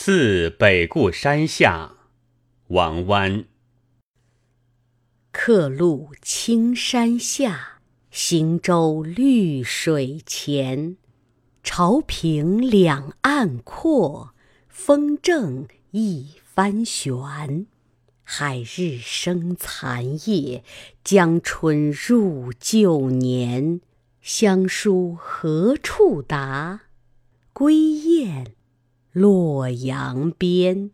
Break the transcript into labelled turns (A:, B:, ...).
A: 次北固山下，王湾。
B: 客路青山下，行舟绿水前。潮平两岸阔，风正一帆悬。海日生残夜，江春入旧年。乡书何处达？归雁洛阳边。